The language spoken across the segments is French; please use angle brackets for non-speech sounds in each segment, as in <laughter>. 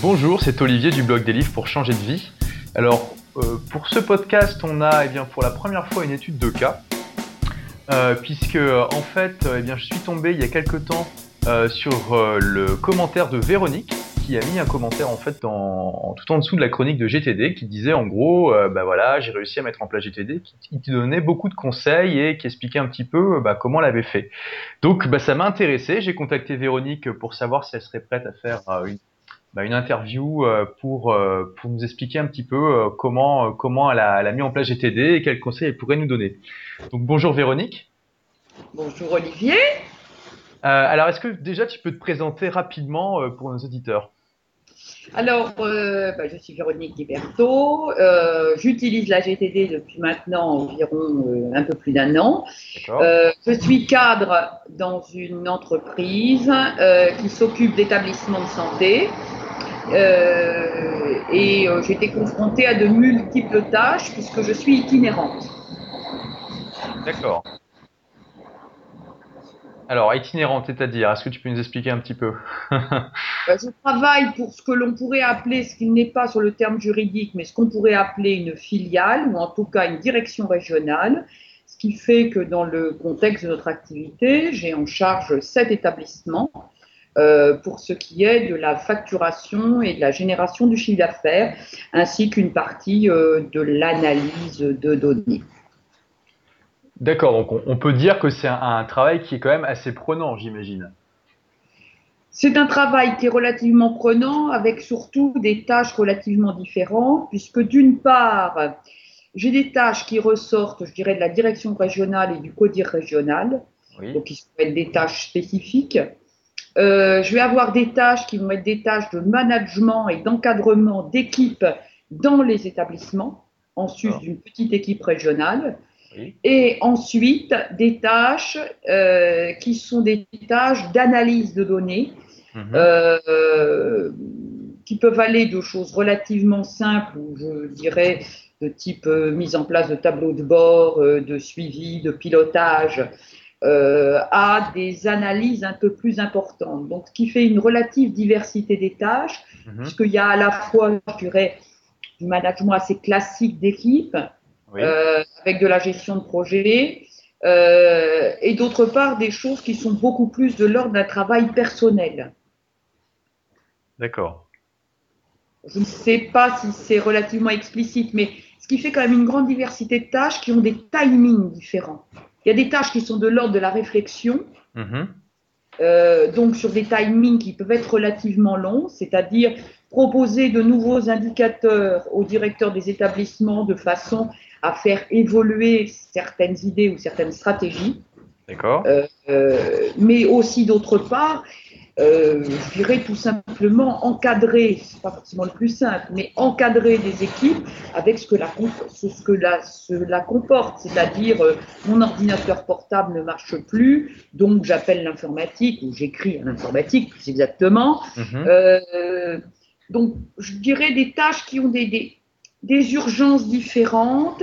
Bonjour, c'est Olivier du blog des livres pour changer de vie. Alors, euh, pour ce podcast, on a eh bien, pour la première fois une étude de cas, euh, puisque en fait, eh bien, je suis tombé il y a quelques temps euh, sur le commentaire de Véronique, qui a mis un commentaire en fait tout en dessous de la chronique de GTD, qui disait en gros, bah voilà, j'ai réussi à mettre en place GTD, qui, qui, donnait beaucoup de conseils et qui expliquait un petit peu bah, comment elle avait fait. Donc, bah, ça m'a intéressé. J'ai contacté Véronique pour savoir si elle serait prête à faire une bah, une interview euh, pour, euh, pour nous expliquer un petit peu euh, comment, comment elle a, elle, a, mis en place GTD et quels conseils elle pourrait nous donner. Donc bonjour Véronique. Bonjour Olivier. alors est-ce que déjà tu peux te présenter rapidement pour nos auditeurs? Alors, euh, bah, je suis Véronique Liberto. Euh, J'utilise la GTD depuis maintenant environ euh, un peu plus d'un an. je suis cadre dans une entreprise qui s'occupe d'établissements de santé. Euh, et euh, j'ai été confrontée à de multiples tâches puisque je suis itinérante. D'accord. Alors, itinérante, c'est-à-dire, est-ce que tu peux nous expliquer un petit peu <laughs> bah, Je travaille pour ce que l'on pourrait appeler, ce qui n'est pas sur le terme juridique, mais ce qu'on pourrait appeler une filiale, ou en tout cas une direction régionale, ce qui fait que dans le contexte de notre activité, j'ai en charge sept établissements euh, pour ce qui est de la facturation et de la génération du chiffre d'affaires, ainsi qu'une partie euh, de l'analyse de données. D'accord, donc on, peut dire que c'est un, travail qui est quand même assez prenant, j'imagine. C'est un travail qui est relativement prenant, avec surtout des tâches relativement différentes, puisque d'une part, j'ai des tâches qui ressortent, je dirais, de la direction régionale et du CODIR régional, donc qui sont des tâches spécifiques. Euh, je vais avoir des tâches qui vont être des tâches de management et d'encadrement d'équipes dans les établissements, en sus d'une petite équipe régionale. Et ensuite, des tâches euh, qui sont des tâches d'analyse de données, mhm. euh, qui peuvent aller de choses relativement simples, ou je dirais de type mise en place de tableaux de bord, de suivi, de pilotage, euh, à des analyses un peu plus importantes. Donc, ce qui fait une relative diversité des tâches, mhm. puisqu'il y a à la fois, je dirais, du management assez classique d'équipe, euh, avec de la gestion de projet, euh, et d'autre part, des choses qui sont beaucoup plus de l'ordre d'un travail personnel. D'accord. Je ne sais pas si c'est relativement explicite, mais ce qui fait quand même une grande diversité de tâches qui ont des timings différents. Il y a des tâches qui sont de l'ordre de la réflexion, mhm. euh, donc sur des timings qui peuvent être relativement longs, c'est-à-dire proposer de nouveaux indicateurs aux directeurs des établissements de façon à faire évoluer certaines idées ou certaines stratégies. D'accord. Euh, euh, mais aussi d'autre part, euh, je dirais tout simplement encadrer, c'est pas forcément le plus simple, mais encadrer des équipes avec ce que la, ce que la, cela comporte, c'est-à-dire euh, mon ordinateur portable ne marche plus, donc j'appelle l'informatique ou j'écris à l'informatique plus exactement. Mhm. Euh, donc je dirais des tâches qui ont des, des, des urgences différentes,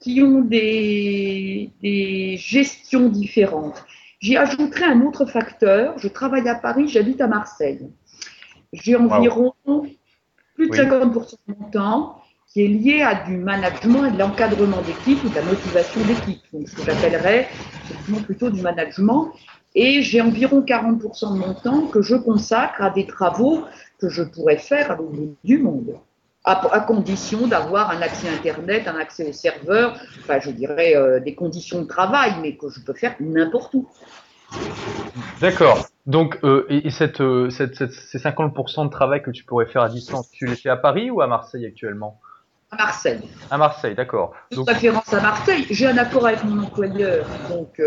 qui ont des, des gestions différentes. J'y ajouterai un autre facteur. Je travaille à Paris, j'habite à Marseille. J'ai environ plus de 50% de mon temps qui est lié à du management et de l'encadrement d'équipe ou de la motivation d'équipe. Donc, ce que j'appellerais plutôt du management. Et j'ai environ 40% de mon temps que je consacre à des travaux que je pourrais faire à l'autre du monde à, condition d'avoir un accès Internet, un accès au serveur, enfin, je dirais euh, des conditions de travail, mais que je peux faire n'importe où. D'accord. Donc, euh, et, cette, euh, cette, ces 50% de travail que tu pourrais faire à distance, tu les fais à Paris ou à Marseille actuellement? À Marseille. À Marseille, d'accord. Donc, référence à Marseille. J'ai un accord avec mon employeur, donc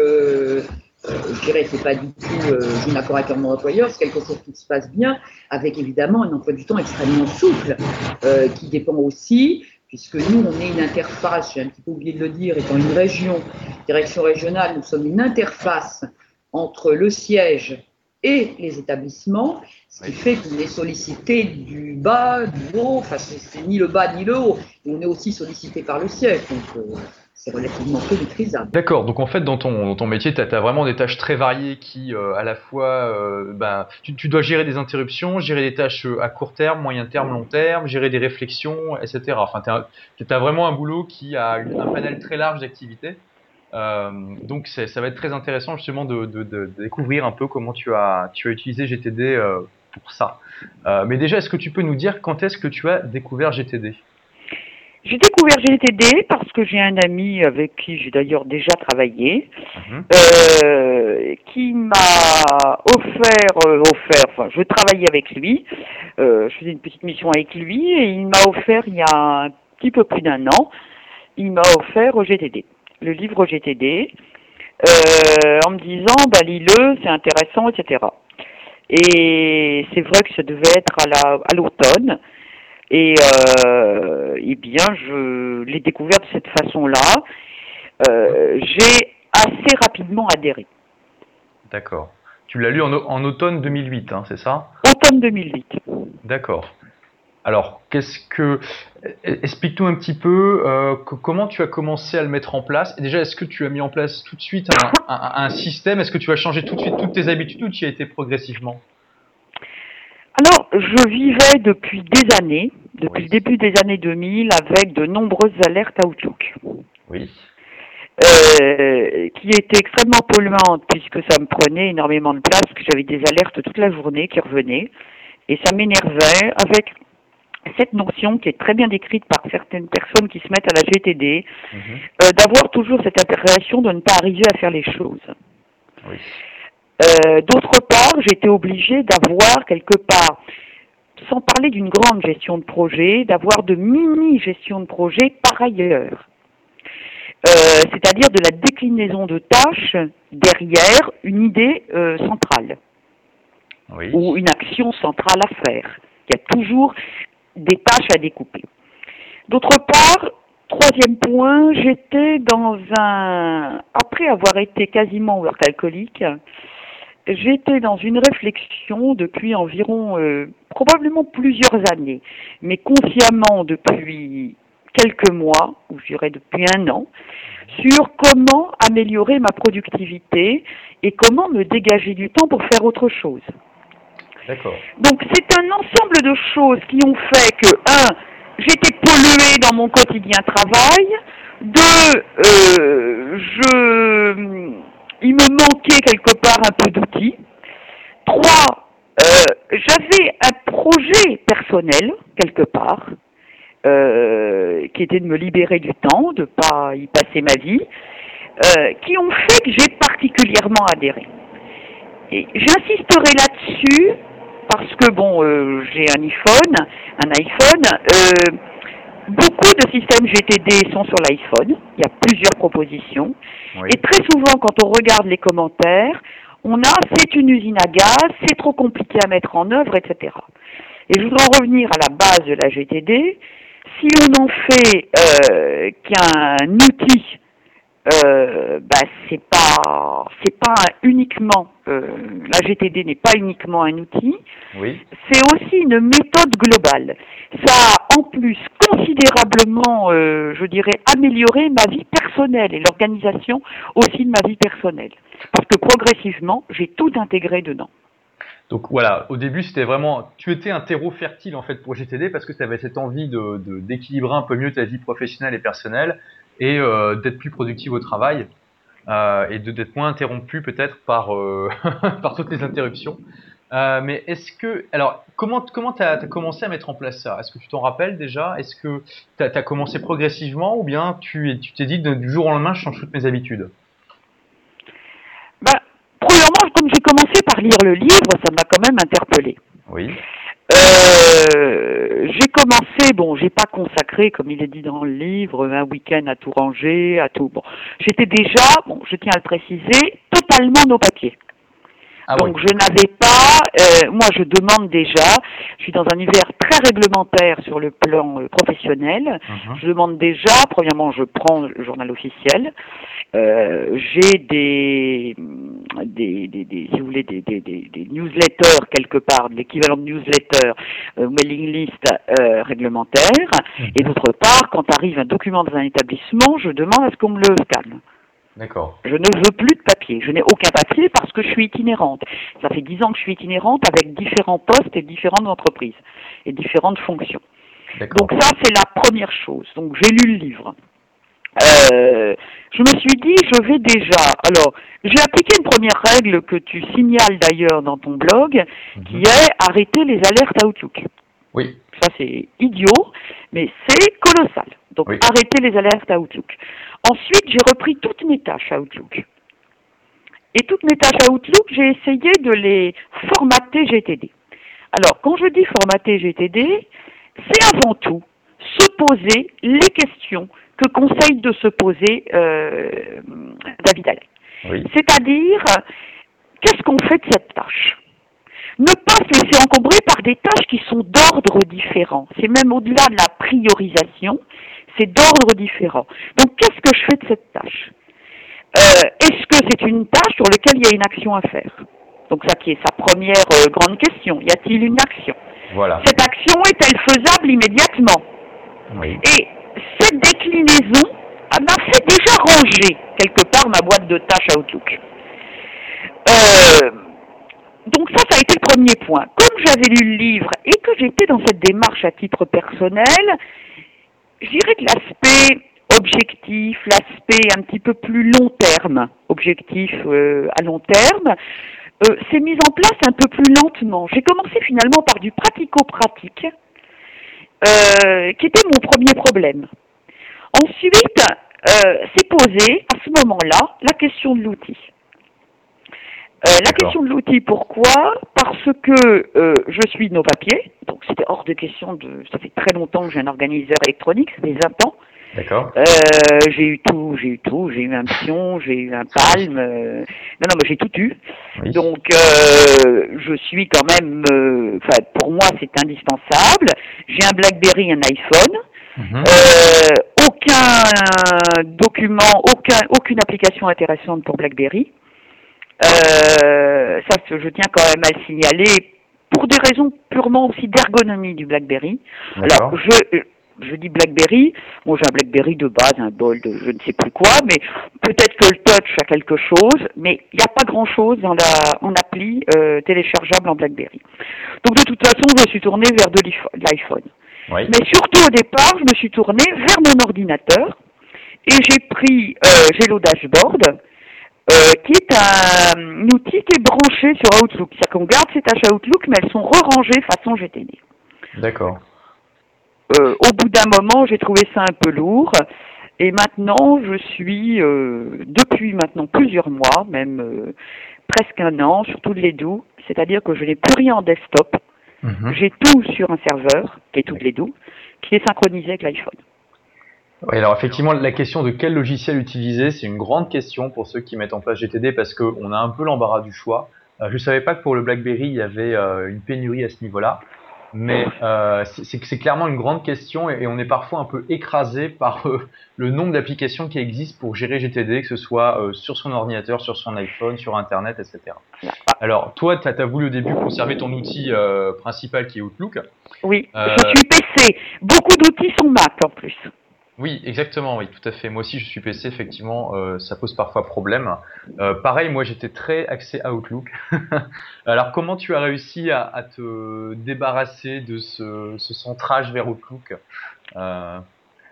je dirais c'est pas du tout euh, un accord avec mon employeur, c'est quelque chose qui se passe bien, avec évidemment un emploi du temps extrêmement souple, euh, qui dépend aussi, puisque nous, on est une interface, j'ai un petit peu oublié de le dire, étant une région, direction régionale, nous sommes une interface entre le siège et les établissements, ce qui fait qu'on est sollicité du bas, du haut, enfin c'est ni le bas ni le haut, on est aussi sollicité par le siège. Donc, euh, c'est relativement peu maîtrisable. D'accord, donc en fait dans ton, ton métier, tu as, vraiment des tâches très variées qui euh, à la fois, euh, ben, tu, dois gérer des interruptions, gérer des tâches euh, à court terme, moyen terme, long terme, gérer des réflexions, etc. Enfin, tu as, vraiment un boulot qui a un panel très large d'activités. donc ça va être très intéressant justement de, de, découvrir un peu comment tu as, tu as utilisé GTD pour ça. mais déjà, est-ce que tu peux nous dire quand est-ce que tu as découvert GTD j'ai découvert GTD parce que j'ai un ami avec qui j'ai d'ailleurs déjà travaillé, mhm. euh, qui m'a offert, euh, offert, enfin je travaillais avec lui, euh, je faisais une petite mission avec lui et il m'a offert il y a un petit peu plus d'un an, il m'a offert GTD, le livre GTD, euh, en me disant bah lis-le, c'est intéressant, etc. Et c'est vrai que ça devait être à la à l'automne. Et euh, eh bien, je l'ai découvert de cette façon-là. Euh, j'ai assez rapidement adhéré. D'accord. Tu l'as lu en, en, automne 2008, hein, c'est ça? Automne 2008. D'accord. Alors, qu'est-ce que. Explique-nous un petit peu euh, comment tu as commencé à le mettre en place? déjà, est-ce que tu as mis en place tout de suite un, un système? Est-ce que tu as changé tout de suite toutes tes habitudes ou tu y as été progressivement? Alors, je vivais depuis des années, depuis le début des années 2000, avec de nombreuses alertes à Outlook. Oui. Euh, qui étaient extrêmement polluantes puisque ça me prenait énormément de place, que j'avais des alertes toute la journée qui revenaient, et ça m'énervait avec cette notion qui est très bien décrite par certaines personnes qui se mettent à la GTD, mhm. euh, d'avoir toujours cette impression de ne pas arriver à faire les choses. Oui. Euh, d'autre part, j'étais obligée d'avoir quelque part, sans parler d'une grande gestion de projet, d'avoir de mini-gestion de projet par ailleurs. Euh, c'est-à-dire de la déclinaison de tâches derrière une idée euh, centrale ou une action centrale à faire. Il y a toujours des tâches à découper. D'autre part, troisième point, j'étais dans un, après avoir été quasiment alcoolique, J'étais dans une réflexion depuis environ euh, probablement plusieurs années, mais consciemment depuis quelques mois, ou je dirais depuis un an, sur comment améliorer ma productivité et comment me dégager du temps pour faire autre chose. D'accord. Donc c'est un ensemble de choses qui ont fait que, un, j'étais polluée dans mon quotidien travail, deux, euh, je il me manquait quelque part un peu d'outils. Trois, euh, j'avais un projet personnel quelque part euh, qui était de me libérer du temps, de pas y passer ma vie, euh, qui ont fait que j'ai particulièrement adhéré. Et j'insisterai là-dessus parce que bon, j'ai un iPhone, un iPhone. Beaucoup de systèmes GTD sont sur l'iPhone. Il a plusieurs propositions. Et très souvent, quand on regarde les commentaires, on a c'est une usine à gaz, c'est trop compliqué à mettre en œuvre, etc. Et je voudrais en revenir à la base de la GTD. Si on en fait euh, qu'un outil euh, bah, c'est pas c'est pas uniquement euh, la GTD n'est pas uniquement un outil, oui. c'est aussi une méthode globale. Ça a en plus considérablement, euh, je dirais, amélioré ma vie personnelle et l'organisation aussi de ma vie personnelle, parce que progressivement j'ai tout intégré dedans. Donc voilà, au début c'était vraiment, tu étais un terreau fertile en fait pour GTD parce que tu avais cette envie de d'équilibrer un peu mieux ta vie professionnelle et personnelle et euh, d'être plus productif au travail euh, et de d'être moins interrompu peut-être par euh, <laughs> par toutes les interruptions. mais est-ce que alors comment comment tu as, commencé à mettre en place ça? Est-ce que tu t'en rappelles déjà? Est-ce que tu as, commencé progressivement ou bien tu tu t'es dit du jour au lendemain je change toutes mes habitudes? Bah, premièrement, comme j'ai commencé par lire le livre, ça m'a quand même interpellé. Oui. Euh, j'ai commencé, bon, j'ai pas consacré, comme il est dit dans le livre, un week-end à tout ranger, à tout. Bon, j'étais déjà, bon, je tiens à le préciser, totalement nos papiers. Ah Donc je n'avais pas, euh, moi je demande déjà, je suis dans un univers très réglementaire sur le plan euh, professionnel, mhm. je demande déjà, premièrement je prends le journal officiel, euh, j'ai des, des, des, des, si vous voulez, des, des, des, newsletters quelque part, l'équivalent de newsletter, mailing list réglementaire, mhm. et d'autre part, quand arrive un document dans un établissement, je demande à ce qu'on me le scanne. D'accord. Je ne veux plus de papier. Je n'ai aucun papier parce que je suis itinérante. Ça fait dix ans que je suis itinérante avec différents postes et différentes entreprises et différentes fonctions. Donc ça, c'est la première chose. Donc j'ai lu le livre. Euh, je me suis dit, je vais déjà. Alors, j'ai appliqué une première règle que tu signales d'ailleurs dans ton blog, qui mhm. est arrêter les alertes Outlook. Oui. Ça, c'est idiot, mais c'est colossal. Donc, arrêter les alertes Outlook. Ensuite, j'ai repris toutes mes tâches à Outlook. Et toutes mes tâches à Outlook, j'ai essayé de les formater GTD. Alors, quand je dis formater GTD, c'est avant tout se poser les questions que conseille de se poser euh, David Allen. C'est-à-dire, qu'est-ce qu'on fait de cette tâche? Ne pas se laisser encombrer par des tâches qui sont d'ordre différent. C'est même au-delà de la priorisation, c'est d'ordre différent. Donc, qu'est-ce que je fais de cette tâche? Euh, Est-ce que c'est une tâche sur laquelle il y a une action à faire? Donc, ça qui est sa première euh, grande question. Y a-t-il une action? Voilà. Cette action est-elle faisable immédiatement? Oui. Et cette déclinaison m'a fait déjà ranger quelque part ma boîte de tâches Outlook. Euh, donc ça, ça a été le premier point. Comme j'avais lu le livre et que j'étais dans cette démarche à titre personnel, je dirais que l'aspect objectif, l'aspect un petit peu plus long terme, objectif euh, à long terme, euh, s'est mis en place un peu plus lentement. J'ai commencé finalement par du pratico-pratique, euh, qui était mon premier problème. Ensuite, s'est posé à ce moment-là la question de l'outil. Euh, la question de l'outil, pourquoi? Parce que euh, je suis nos papiers, donc c'était hors de question de. Ça fait très longtemps que j'ai un organiseur électronique, ça fait 20 ans. D'accord. Euh, j'ai eu tout, j'ai eu tout, j'ai eu un pion, j'ai eu un palme. Euh, non, non, mais j'ai tout eu. Donc, euh, je suis quand même. Enfin, pour moi, c'est indispensable. J'ai un BlackBerry, un iPhone. Mhm. aucun document, aucun, aucune application intéressante pour BlackBerry. Euh, ça, je tiens quand même à le signaler pour des raisons purement aussi d'ergonomie du BlackBerry. Alors, je, je dis BlackBerry, bon j'ai un BlackBerry de base, un bol de je ne sais plus quoi, mais peut-être que le touch a quelque chose, mais il n'y a pas grand-chose dans la en appli euh, téléchargeable en BlackBerry. Donc de toute façon, je me suis tourné vers de l'iPhone. Oui. Mais surtout au départ, je me suis tourné vers mon ordinateur et j'ai pris euh, Gelo Dashboard euh, qui est un, outil qui est branché sur Outlook. C'est-à-dire qu'on garde ses tâches Outlook, mais elles sont rerangées façon GTD. D'accord. Euh, au bout d'un moment, j'ai trouvé ça un peu lourd. Et maintenant, je suis, euh, depuis maintenant plusieurs mois, même presque un an, sur toutes les doux, c'est-à-dire que je n'ai plus rien en desktop. Mhm. J'ai tout sur un serveur, qui est toutes les doux, qui est synchronisé avec l'iPhone. Oui, alors effectivement, la question de quel logiciel utiliser, c'est une grande question pour ceux qui mettent en place GTD parce qu'on a un peu l'embarras du choix. Euh, je ne savais pas que pour le BlackBerry, il y avait euh, une pénurie à ce niveau-là, mais euh, c'est clairement une grande question et, on est parfois un peu écrasé par le nombre d'applications qui existent pour gérer GTD, que ce soit sur son ordinateur, sur son iPhone, sur Internet, etc. Alors, toi, tu as, voulu au début conserver ton outil principal qui est Outlook. Oui, je suis PC. Beaucoup d'outils sont Mac en plus. Oui, exactement, oui, tout à fait. Moi aussi, je suis PC, effectivement, euh, ça pose parfois problème. Euh, pareil, moi, j'étais très axé Outlook. <laughs> Alors, comment tu as réussi à, te débarrasser de ce, centrage vers Outlook? Euh...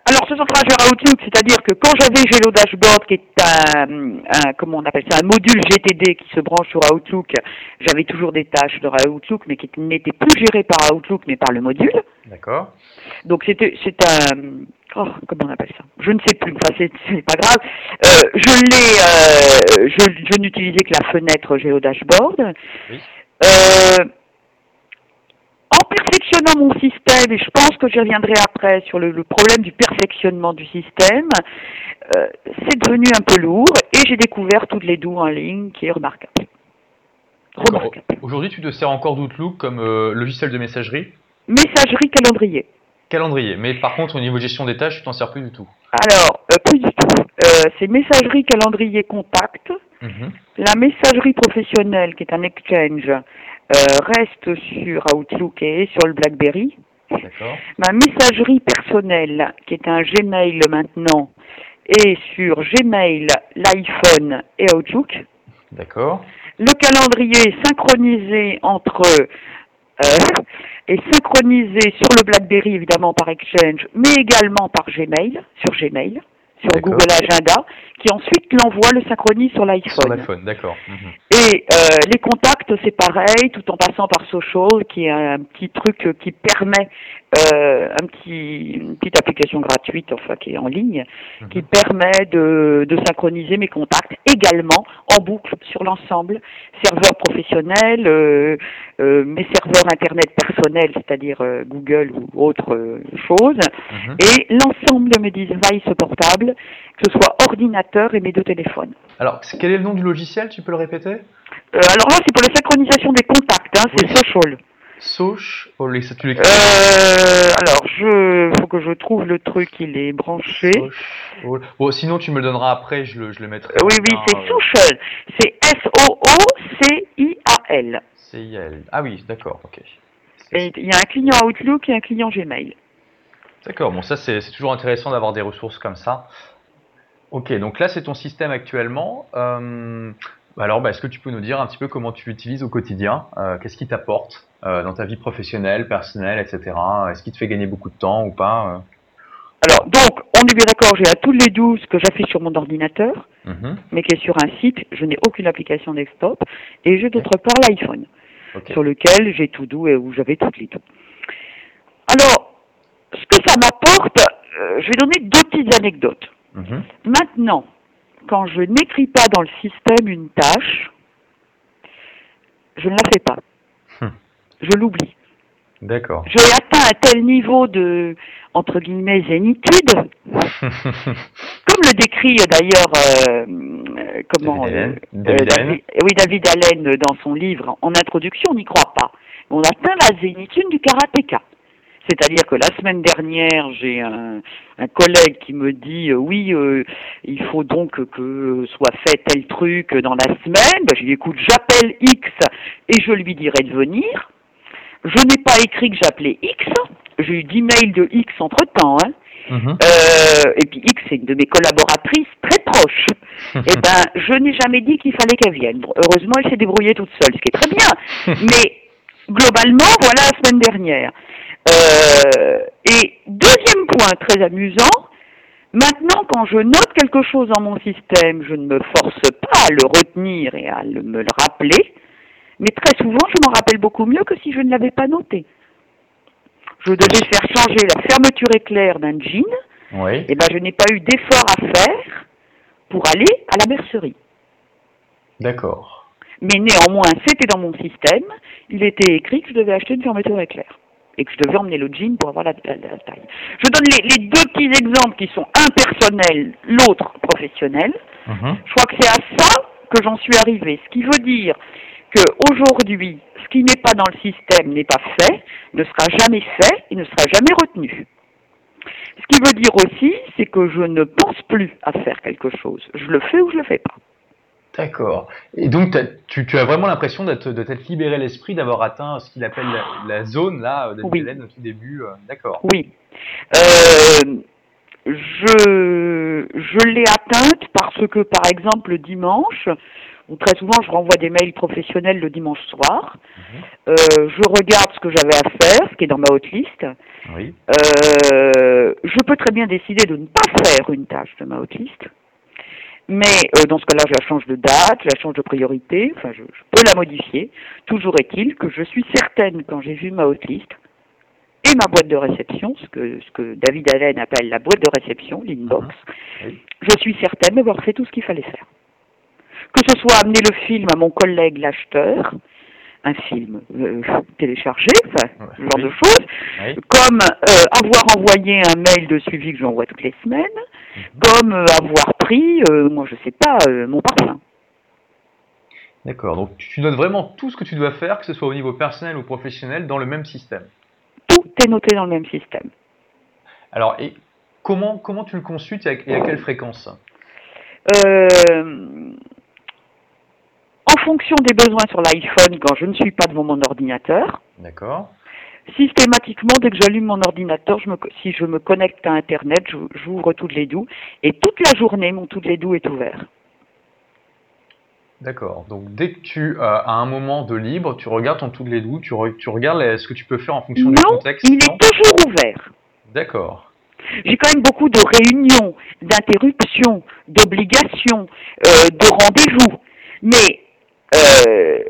Alors, ce centrage vers Outlook, c'est-à-dire que quand j'avais Gelo Dashboard, qui est un, comment on appelle ça, un module GTD qui se branche sur Outlook, j'avais toujours des tâches dans Outlook, mais qui n'étaient plus gérées par Outlook, mais par le module. D'accord. Donc, c'était, c'est un, oh, comment on appelle ça? Je ne sais plus. Enfin, c'est pas grave. Euh, je l'ai, euh, je, je n'utilisais que la fenêtre GeoDashboard. Oui. Euh, perfectionnant mon système, et je pense que je reviendrai après sur le, problème du perfectionnement du système, euh, c'est devenu un peu lourd et j'ai découvert toutes les doues en ligne qui est remarquable. Remarquable. Aujourd'hui, tu te sers encore d'Outlook comme euh, logiciel de messagerie? Messagerie calendrier. Calendrier. Mais par contre, au niveau de gestion des tâches, tu t'en sers plus du tout. Alors, euh, plus du tout. C'est messagerie calendrier contact. Mhm. La messagerie professionnelle, qui est un exchange, reste sur Outlook et sur le BlackBerry. Ma messagerie personnelle, qui est un Gmail maintenant, est sur Gmail, l'iPhone et Outlook. D'accord. Le calendrier est synchronisé entre euh, <laughs> est synchronisé sur le BlackBerry évidemment par Exchange, mais également par Gmail, sur Gmail, sur. Google Agenda, qui ensuite l'envoie, le synchronise sur Sur l'iPhone. l'iPhone, d'accord. Mhm. Et euh, les contacts, c'est pareil, tout en passant par Social, qui est un petit truc qui permet, euh, un petit, une petite application gratuite, enfin qui est en ligne, Mhm. qui permet de, de synchroniser mes contacts également en boucle sur l'ensemble, serveur professionnel, euh, euh, mes serveurs internet personnels, c'est-à-dire euh, Google ou autre euh, chose, Mhm. et l'ensemble de mes devices portables, que ce soit ordinateur et mes deux téléphones. Alors, quel est le nom du logiciel? Tu peux le répéter? Euh, alors là, c'est pour la synchronisation des contacts, hein, c'est social. Soch. Oh, les- ça, tu l'écris. Euh, alors, je faut que je trouve le truc, il est branché. Oh, Bon, sinon, tu me le donneras après, je le, je le mettrai. Oui, oui, lien, c'est euh. C'est S-O-O-C-I-A-L. CIL. Ah oui, d'accord, ok. Et il y a un client Outlook et un client Gmail. D'accord, bon ça c'est c'est toujours intéressant d'avoir des ressources comme ça. Ok, donc là c'est ton système actuellement. Euh, alors bah, est-ce que tu peux nous dire un petit peu comment tu l'utilises au quotidien? Euh, Qu'est-ce qui t'apporte? Dans ta vie professionnelle, personnelle, etc. Est-ce qu'il te fait gagner beaucoup de temps ou pas Alors, donc, on est bien d'accord, j'ai à tous les 12 que j'affiche sur mon ordinateur, Euh, mhm, mais qui est sur un site, je n'ai aucune application desktop, et j'ai d'autre part l'iPhone. Sur lequel j'ai tout doux et où j'avais toutes les tout. Alors, ce que ça m'apporte, euh, je vais donner deux petites anecdotes. Mhm, Maintenant, quand je n'écris pas dans le système une tâche, je ne la fais pas. Je l'oublie. D'accord. J'ai atteint un tel niveau de, entre guillemets, zénitude, <laughs> comme le décrit euh, d'ailleurs, euh, euh, comment, David Allen. euh, David euh. David- oui, David Allen dans son livre, en introduction, on n'y croit pas. On atteint la zénitude du karatéka. C'est-à-dire que la semaine dernière, j'ai un, un collègue qui me dit euh, oui, euh, il faut donc que soit fait tel truc dans la semaine. Ben, je lui écoute, j'appelle X et je lui dirai de venir. Je n'ai pas écrit que j'appelais X. J'ai eu 10 mails de X entre temps. Hein. Mhm. Euh, et puis X, c'est une de mes collaboratrices très proche. <laughs> Eh ben, je n'ai jamais dit qu'il fallait qu'elle vienne. Bon, Heureusement, elle s'est débrouillée toute seule, ce qui est très bien. <laughs> Mais globalement, voilà la semaine dernière. Euh, et deuxième point très amusant, maintenant quand je note quelque chose dans mon système, je ne me force pas à le retenir et à le- me le rappeler, mais très souvent je m'en rappelle beaucoup mieux que si je ne l'avais pas noté. Je devais faire changer la fermeture éclair d'un jean, Oui. et ben je n'ai pas eu d'effort à faire pour aller à la mercerie. D'accord. Mais néanmoins, c'était dans mon système. Il était écrit que je devais acheter une fermeture éclair et que je devais emmener le jean pour avoir la, la- la taille. Je donne les, les deux petits exemples qui sont un personnel, l'autre professionnel. Mhm. Je crois que c'est à ça que j'en suis arrivée. Ce qui veut dire que aujourd'hui, ce qui n'est pas dans le système n'est pas fait, ne sera jamais fait et ne sera jamais retenu. Ce qui veut dire aussi, c'est que je ne pense plus à faire quelque chose. Je le fais ou je le fais pas. D'accord. Et donc, tu, tu as vraiment l'impression d'être- de t'être libéré l'esprit, d'avoir atteint ce qu'il appelle la, la zone, là, David Oui. Allen, au tout début. euh, D'accord. Oui. Euh, je je l'ai atteinte parce que, par exemple, le dimanche, très souvent, je renvoie des mails professionnels le dimanche soir. Mhm. Euh, je regarde ce que j'avais à faire, ce qui est dans ma hotlist. Oui. Euh, je peux très bien décider de ne pas faire une tâche de ma hotlist. Mais euh, dans ce cas-là, je la change de date, je la change de priorité, enfin je, je peux la modifier. Toujours est-il que je suis certaine quand j'ai vu ma hotlist et ma boîte de réception, ce que, ce que David Allen appelle la boîte de réception, l'inbox, Oui. je suis certaine d'avoir fait tout ce qu'il fallait faire. Que ce soit amener le film à mon collègue l'acheteur, un film euh, téléchargé, enfin, ce genre Oui. de choses, Oui. comme euh, avoir envoyé un mail de suivi que j'envoie toutes les semaines, comme euh, avoir pris, moi je sais pas, mon parfum. D'accord, donc tu notes vraiment tout ce que tu dois faire, que ce soit au niveau personnel ou professionnel, dans le même système. Tout est noté dans le même système. Alors, et comment, comment tu le consultes et à, et à quelle fréquence? Euh, en fonction des besoins sur l'iPhone, quand je ne suis pas devant mon ordinateur, D'accord. systématiquement, dès que j'allume mon ordinateur, je me, co- si je me connecte à Internet, j'ou- j'ouvre toutes les doux. Et toute la journée, mon toutes les doux est ouvert. D'accord. Donc, dès que tu euh, as un moment de libre, tu regardes ton tout les doux, tu, re- tu regardes les- ce que tu peux faire en fonction du contexte. il non? est toujours ouvert. D'accord. J'ai quand même beaucoup de réunions, d'interruptions, d'obligations, euh, de rendez-vous. Mais euh,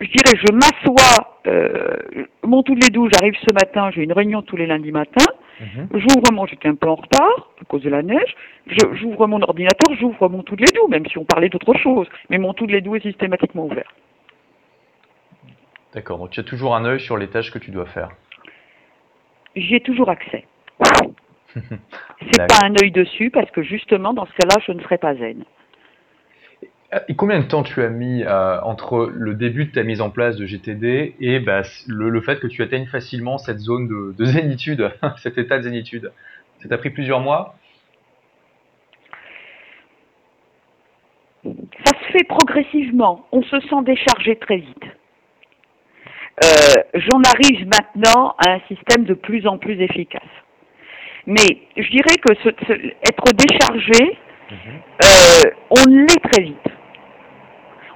je dirais, je m'assois, euh, mon tous les doux, j'arrive ce matin, j'ai une réunion tous les lundis matins, Mhm. j'ouvre mon, j'étais un peu en retard à cause de la neige, j'ouvre mon ordinateur, j'ouvre mon tous les doux, même si on parlait d'autre chose, mais mon tous les doux est systématiquement ouvert. D'accord. Donc, tu as toujours un œil sur les tâches que tu dois faire. J'y ai toujours accès. <laughs> C'est pas un œil dessus parce que justement dans ce cas-là, je ne serais pas zen. Euh, Et combien de temps tu as mis euh, entre le début de ta mise en place de GTD et bah, le, le fait que tu atteignes facilement cette zone de, de zénitude, <laughs> cet état de zénitude? Ça t'a pris plusieurs mois? Ça se fait progressivement. On se sent déchargé très vite. Euh, J'en arrive maintenant à un système de plus en plus efficace. Mais je dirais que ce, ce- être déchargé, euh, on l'est très vite.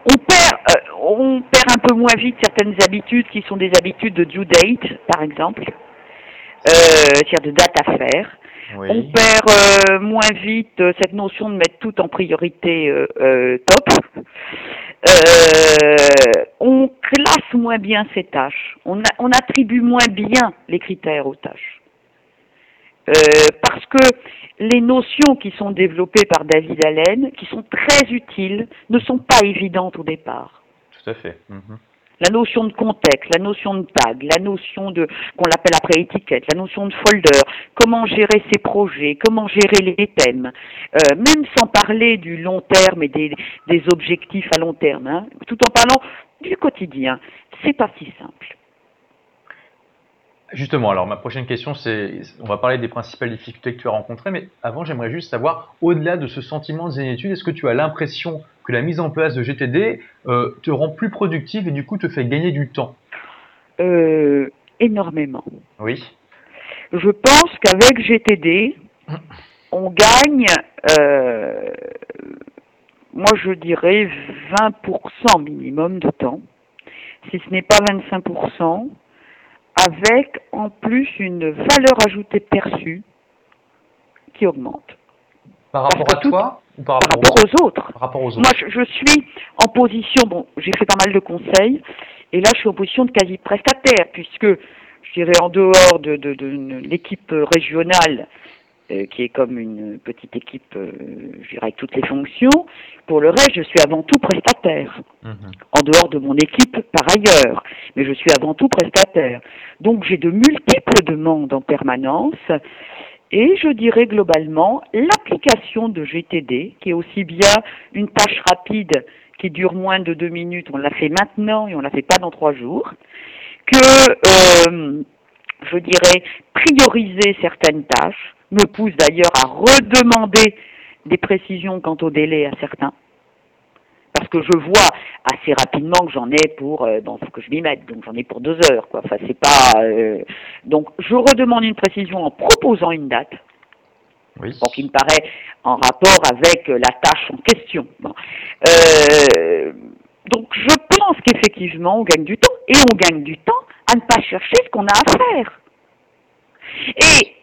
On perd, euh, on perd un peu moins vite certaines habitudes qui sont des habitudes de due date, par exemple, euh, c'est-à-dire de date à faire. Oui. On perd euh, moins vite euh, cette notion de mettre tout en priorité euh, euh, top. Euh, on classe moins bien ses tâches. On, a- on attribue moins bien les critères aux tâches. Euh, parce que les notions qui sont développées par David Allen, qui sont très utiles, ne sont pas évidentes au départ Tout à fait. Mhm. la notion de contexte, la notion de tag, la notion de qu'on l'appelle après étiquette, la notion de folder, comment gérer ses projets, comment gérer les thèmes, euh, même sans parler du long terme et des, des objectifs à long terme, hein, tout en parlant du quotidien. C'est pas si simple. Justement, alors ma prochaine question, c'est, on va parler des principales difficultés que tu as rencontrées, mais avant, j'aimerais juste savoir, au-delà de ce sentiment de zénitude, est-ce que tu as l'impression que la mise en place de GTD euh, te rend plus productive et du coup te fait gagner du temps? Euh, énormément. Oui. Je pense qu'avec GTD, <clears throat> on gagne, euh, moi je dirais 20% minimum de temps, si ce n'est pas 25%, avec en plus une valeur ajoutée perçue qui augmente Par rapport à tout- toi ou par par rapport, aux autres. par rapport aux autres Moi, je, je suis en position, bon, j'ai fait pas mal de conseils, et là, je suis en position de quasi-prestataire, puisque, je dirais, en dehors de, de, de l'équipe régionale, euh, qui est comme une petite équipe, euh, je dirais, avec toutes les fonctions, pour le reste, je suis avant tout prestataire Mhm. en dehors de mon équipe par ailleurs, mais je suis avant tout prestataire. Donc j'ai de multiples demandes en permanence et je dirais globalement l'application de GTD, qui est aussi bien une tâche rapide qui dure moins de deux minutes, on la fait maintenant et on la fait pas dans trois jours, que euh, je dirais prioriser certaines tâches, me pousse d'ailleurs à redemander des précisions quant au délai à certains. Parce que je vois assez rapidement que j'en ai pour euh, bon faut que je m'y mette donc j'en ai pour deux heures quoi. Enfin c'est pas euh, donc je redemande une précision en proposant une date. Oui. bon, qui me paraît en rapport avec euh, la tâche en question. Bon. Euh, donc je pense qu'effectivement on gagne du temps et on gagne du temps à ne pas chercher ce qu'on a à faire. Et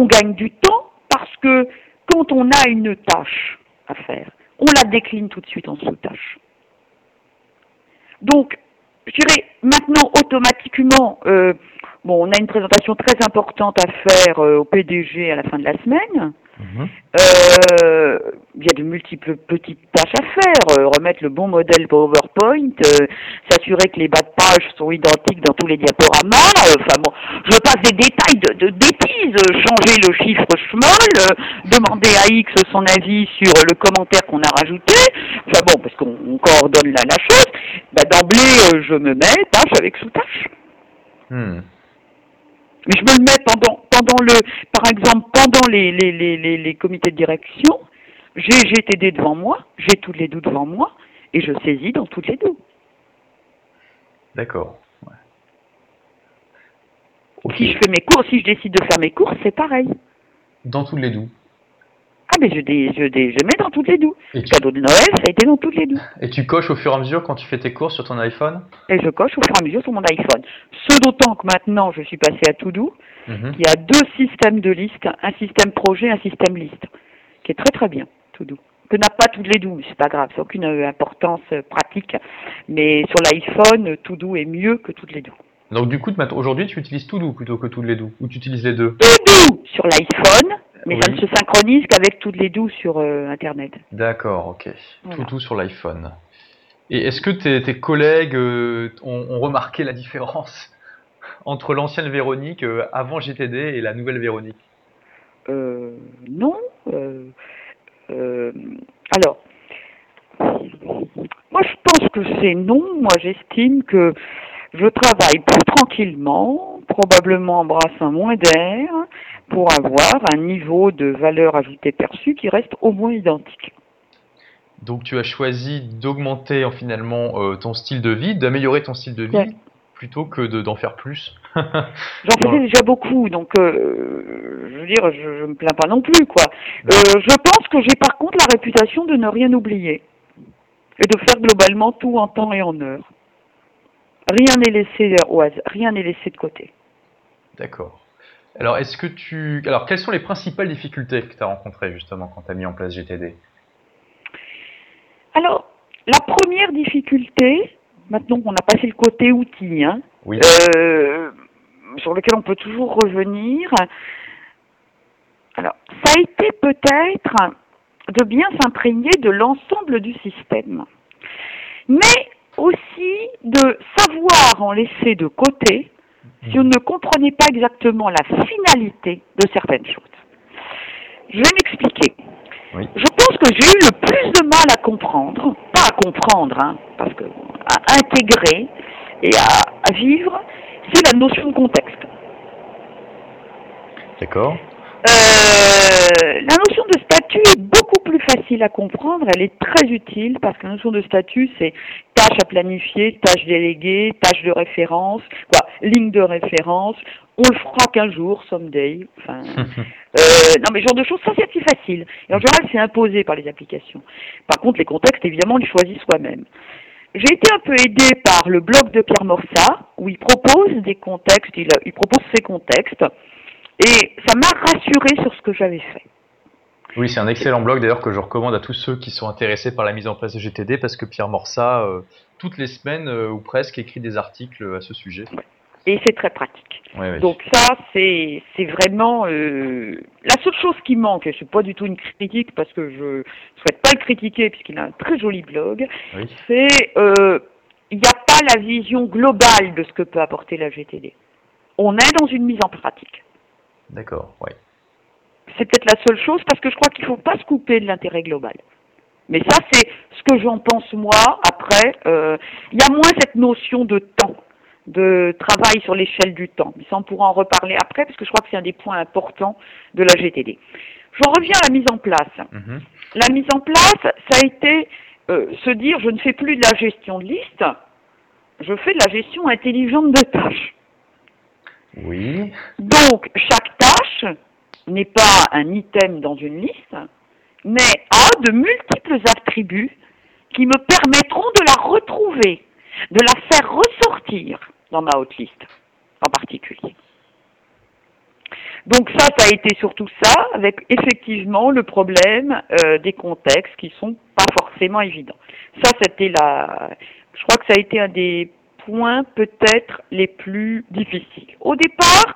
on gagne du temps parce que quand on a une tâche à faire on la décline tout de suite en sous-tâches. Donc, je dirais maintenant automatiquement, euh, bon, on a une présentation très importante à faire euh, au PDG à la fin de la semaine. Mhm. Euh, il y a de multiples petites tâches à faire, euh, remettre le bon modèle PowerPoint, s'assurer que les bas de page sont identiques dans tous les diaporamas. Enfin bon, je passe des détails de, de bêtises, bêtises, changer le chiffre schmoll, demander à X son avis sur le commentaire qu'on a rajouté, enfin bon, parce qu'on coordonne la, la chose, bah d'emblée, je me mets tâche avec sous-tâche. Hmm. Je me le mets pendant, pendant le, par exemple, pendant les, les, les, les, comités de direction, j'ai GTD devant moi, j'ai tous les doux devant moi, et je saisis dans toutes les doux. D'accord. Si je fais mes cours, si je décide de faire mes cours, c'est pareil. Dans toutes les doux ah, mais je, je, je mets dans toutes les doux. Et Cadeau de Noël, ça a été dans toutes les doux. Et tu coches au fur et à mesure quand tu fais tes courses sur ton iPhone? Et je coche au fur et à mesure sur mon iPhone. Ce d'autant que maintenant, je suis passé à Todo. Mhm. Il y a deux systèmes de liste, un système projet, un système liste, qui est très très bien, Todo. Que n'a pas toutes les doux, mais c'est pas grave, c'est aucune euh, importance euh, pratique. Mais sur l'iPhone, Todo est mieux que toutes les doux. Donc du coup, aujourd'hui, tu utilises Todo plutôt que toutes les doux Ou tu utilises les deux Todo sur l'iPhone mais ça ne se synchronise qu'avec toutes les doux sur euh, Internet. D'accord, ok. Tout doux sur l'iPhone. Et est-ce que tes, collègues euh, ont, remarqué la différence <laughs> entre l'ancienne Véronique euh, avant GTD et la nouvelle Véronique? Non. alors, moi je pense que c'est non. Moi j'estime que je travaille plus tranquillement, probablement en brassant moins d'air, pour avoir un niveau de valeur ajoutée perçue qui reste au moins identique. Donc tu as choisi d'augmenter finalement euh, ton style de vie, d'améliorer ton style de vie, plutôt que d'en faire plus? <laughs> J'en faisais déjà beaucoup, donc euh, je veux dire, je, ne me plains pas non plus, quoi. Euh, je pense que j'ai par contre la réputation de ne rien oublier et de faire globalement tout en temps et en heure. Rien n'est laissé au hasard, rien n'est laissé de côté. D'accord. Alors, est-ce que tu. Alors, quelles sont les principales difficultés que tu as rencontrées justement quand tu as mis en place GTD Alors, la première difficulté, maintenant qu'on a passé le côté outil, hein, euh, sur lequel on peut toujours revenir, alors, ça a été peut-être de bien s'imprégner de l'ensemble du système, mais aussi de savoir en laisser de côté si on ne comprenait pas exactement la finalité de certaines choses. Je vais m'expliquer. Je pense que j'ai eu le plus de mal à comprendre, pas à comprendre, hein, parce que à intégrer et à, vivre, c'est la notion de contexte. D'accord. Euh, la notion de statut est beaucoup plus facile à comprendre, elle est très utile parce que la notion de statut, c'est tâche à planifier, tâche déléguée, tâche de référence, quoi, ligne de référence, on le fera qu'un jour, someday. Enfin, <laughs> euh, non, mais ce genre de choses, ça c'est assez facile. Et en général, c'est imposé par les applications. Par contre, les contextes, évidemment, on les choisit soi-même. J'ai été un peu aidé par le blog de Pierre Morsa, où il propose des contextes, il, il propose ses contextes, et ça m'a rassuré sur ce que j'avais fait. Oui, c'est un excellent blog d'ailleurs que je recommande à tous ceux qui sont intéressés par la mise en place de GTD parce que Pierre Morsa, euh, toutes les semaines euh, ou presque, écrit des articles à ce sujet. Et c'est très pratique. Donc ça, c'est vraiment euh, la seule chose qui manque. Et c'est pas du tout une critique parce que je souhaite pas le critiquer puisqu'il a un très joli blog. C'est il n'y a pas la vision globale de ce que peut apporter la GTD. On est dans une mise en pratique. D'accord, oui. C'est peut-être la seule chose parce que je crois qu'il ne faut pas se couper de l'intérêt global. Mais ça, c'est ce que j'en pense moi. Après, euh, il y a moins cette notion de temps, de travail sur l'échelle du temps. Mais ça, on pourra en reparler après parce que je crois que c'est un des points importants de la GTD. J'en reviens à la mise en place. Mhm. La mise en place, ça a été euh, se dire je ne fais plus de la gestion de liste, je fais de la gestion intelligente de tâches. Donc, chaque tâche n'est pas un item dans une liste, mais a de multiples attributs qui me permettront de la retrouver, de la faire ressortir dans ma haute liste en particulier. Donc ça, ça a été surtout ça, avec effectivement le problème euh, des contextes qui sont pas forcément évidents. Ça, c'était la, je crois que ça a été un des points peut-être les plus difficiles. Au départ,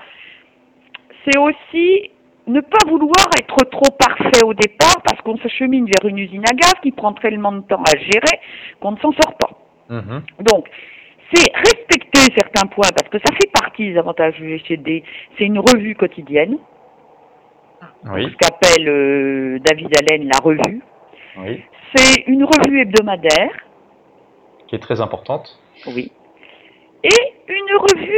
c'est aussi ne pas vouloir être trop parfait au départ parce qu'on se chemine vers une usine à gaz qui prend tellement de temps à gérer qu'on ne s'en sort pas. Mhm. Donc, c'est respecter certains points parce que ça fait partie des avantages du GCD. C'est une revue quotidienne. ce qu'appelle euh, David Allen la revue. Oui. C'est une revue hebdomadaire. Qui est très importante. Oui. Et une revue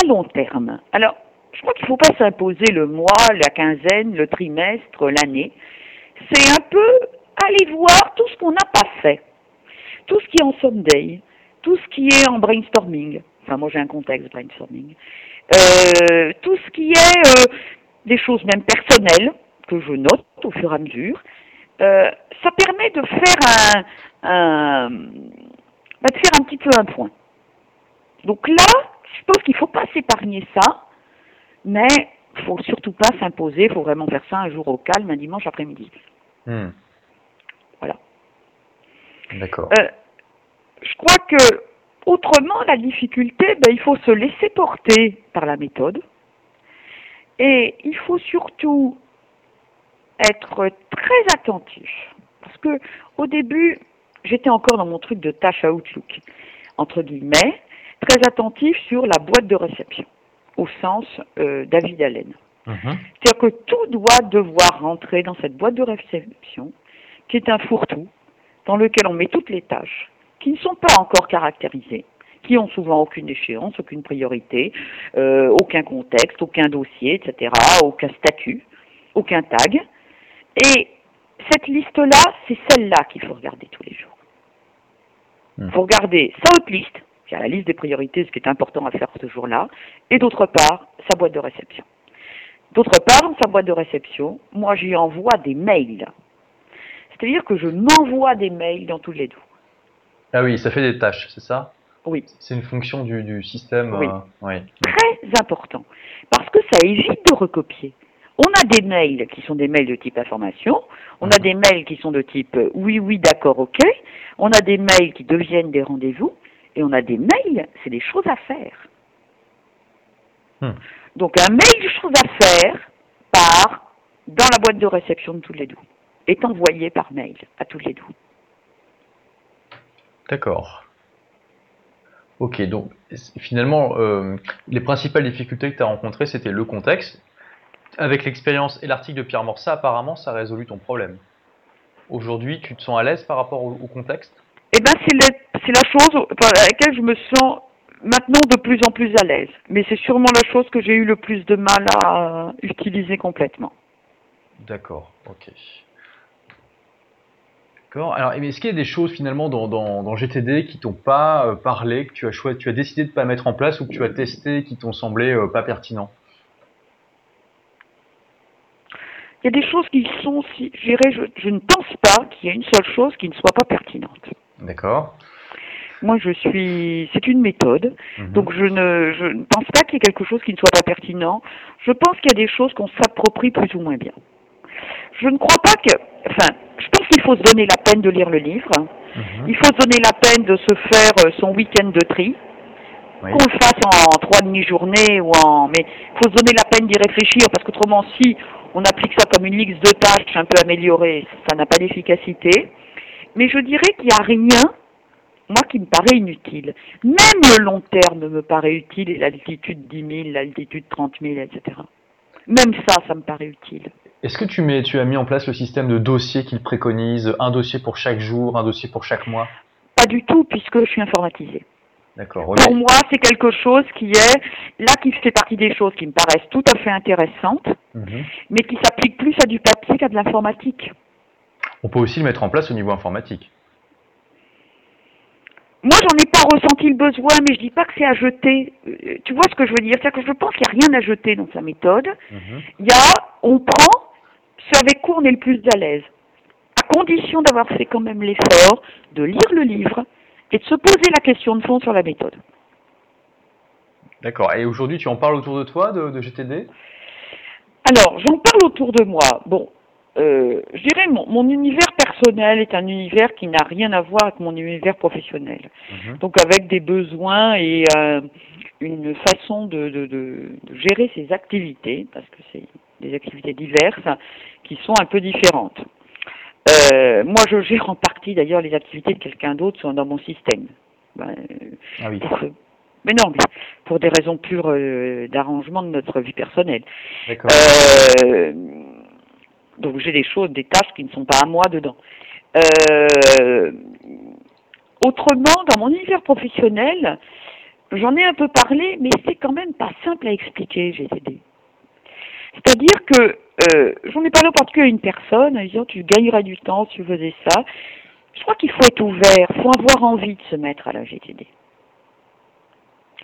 à long terme. Alors, je crois qu'il ne faut pas s'imposer le mois, la quinzaine, le trimestre, l'année. C'est un peu aller voir tout ce qu'on n'a pas fait, tout ce qui est en Sunday, tout ce qui est en brainstorming. Enfin, moi j'ai un contexte brainstorming. Euh, tout ce qui est euh, des choses même personnelles que je note au fur et à mesure. Euh, ça permet de faire un, un bah, de faire un petit peu un point. Donc là, je pense qu'il ne faut pas s'épargner ça, mais il faut surtout pas s'imposer, il faut vraiment faire ça un jour au calme, un dimanche après-midi. Hmm. Voilà. D'accord. Euh, je crois que autrement, la difficulté, ben, il faut se laisser porter par la méthode. Et il faut surtout être très attentif. Parce que au début, j'étais encore dans mon truc de tâche à Outlook, entre guillemets, très attentif sur la boîte de réception, au sens euh, David Allen. Mhm. C'est-à-dire que tout doit devoir rentrer dans cette boîte de réception, qui est un fourre-tout, dans lequel on met toutes les tâches, qui ne sont pas encore caractérisées, qui ont souvent aucune échéance, aucune priorité, euh, aucun contexte, aucun dossier, etc., aucun statut, aucun tag. Et cette liste-là, c'est celle-là qu'il faut regarder tous les jours. Il Hmm. faut regarder sa haute liste, a la liste des priorités, ce qui est important à faire ce jour-là, et d'autre part, sa boîte de réception. D'autre part, sa boîte de réception, moi j'y envoie des mails. C'est-à-dire que je m'envoie des mails dans tous les deux. Ah oui, ça fait des tâches, c'est ça? Oui, C'est une fonction du, du système. Oui. euh, oui. très important. Parce que ça évite de recopier. On a des mails qui sont des mails de type information, on a Mhm. des mails qui sont de type euh, oui, oui, d'accord, ok, on a des mails qui deviennent des rendez-vous, et on a des mails, c'est des choses à faire. Hmm. Donc un mail, chose à faire, part dans la boîte de réception de tous les deux, est envoyé par mail à tous les deux. D'accord. Ok, donc finalement, euh, les principales difficultés que tu as rencontrées, c'était le contexte. Avec l'expérience et l'article de Pierre Morsa, apparemment, ça a résolu ton problème. Aujourd'hui, tu te sens à l'aise par rapport au, au contexte? Eh ben, c'est la, c'est la chose par laquelle je me sens maintenant de plus en plus à l'aise. Mais c'est sûrement la chose que j'ai eu le plus de mal à utiliser complètement. D'accord, ok. D'accord. Alors, est-ce qu'il y a des choses finalement dans, dans, dans GTD qui t'ont pas euh, parlé, que tu as choisi, tu as décidé de pas mettre en place ou que tu as testé, qui t'ont semblé euh, pas pertinents Il y a des choses qui sont, si, je dirais, je, je ne pense pas qu'il y ait une seule chose qui ne soit pas pertinente. D'accord. Moi, je suis, c'est une méthode, Mhm. donc je ne, je ne pense pas qu'il y ait quelque chose qui ne soit pas pertinent. Je pense qu'il y a des choses qu'on s'approprie plus ou moins bien. Je ne crois pas que, enfin, je pense qu'il faut se donner la peine de lire le livre. Mhm. Il faut se donner la peine de se faire euh, son week-end de tri. Oui. Qu'on le fasse en trois demi-journées ou en, mais il faut se donner la peine d'y réfléchir parce qu'autrement, si on applique ça comme une liste de tâches un peu améliorée, ça n'a pas d'efficacité. Mais je dirais qu'il n'y a rien, moi, qui me paraît inutile. Même le long terme me paraît utile et l'altitude 10 000, l'altitude 30 000, etc. Même ça, ça me paraît utile. Est-ce que tu, mets, tu as mis en place le système de dossiers qu'il préconise, un dossier pour chaque jour, un dossier pour chaque mois? Pas du tout, puisque je suis informatisée. D'accord. Pour moi, c'est quelque chose qui est, là, qui fait partie des choses qui me paraissent tout à fait intéressantes, Mhm. mais qui s'appliquent plus à du papier qu'à de l'informatique. On peut aussi le mettre en place au niveau informatique. Moi, j'en ai pas ressenti le besoin, mais je dis pas que c'est à jeter. Euh, Tu vois ce que je veux dire? C'est-à-dire que je pense qu'il n'y a rien à jeter dans sa méthode. Mhm. Il y a, on prend ce avec quoi on est le plus à l'aise, à condition d'avoir fait quand même l'effort de lire le livre et de se poser la question de fond sur la méthode. D'accord. Et aujourd'hui, tu en parles autour de toi de, de GTD Alors, j'en parle autour de moi. Bon, euh, je dirais mon, mon univers personnel est un univers qui n'a rien à voir avec mon univers professionnel. Mhm. Donc avec des besoins et euh, une façon de, de, de, de gérer ses activités, parce que c'est des activités diverses qui sont un peu différentes. Euh, moi, je gère en partie d'ailleurs les activités de quelqu'un d'autre sont dans mon système. Ben, Ah oui. pour, Mais non, mais pour des raisons pures euh, d'arrangement de notre vie personnelle. D'accord. Donc j'ai des choses, des tâches qui ne sont pas à moi dedans. Euh, autrement, dans mon univers professionnel, j'en ai un peu parlé, mais c'est quand même pas simple à expliquer, GTD. C'est-à-dire que euh, j'en ai parlé en particulier à une personne, en disant tu gagnerais du temps si tu faisais ça. Je crois qu'il faut être ouvert, il faut avoir envie de se mettre à la GTD.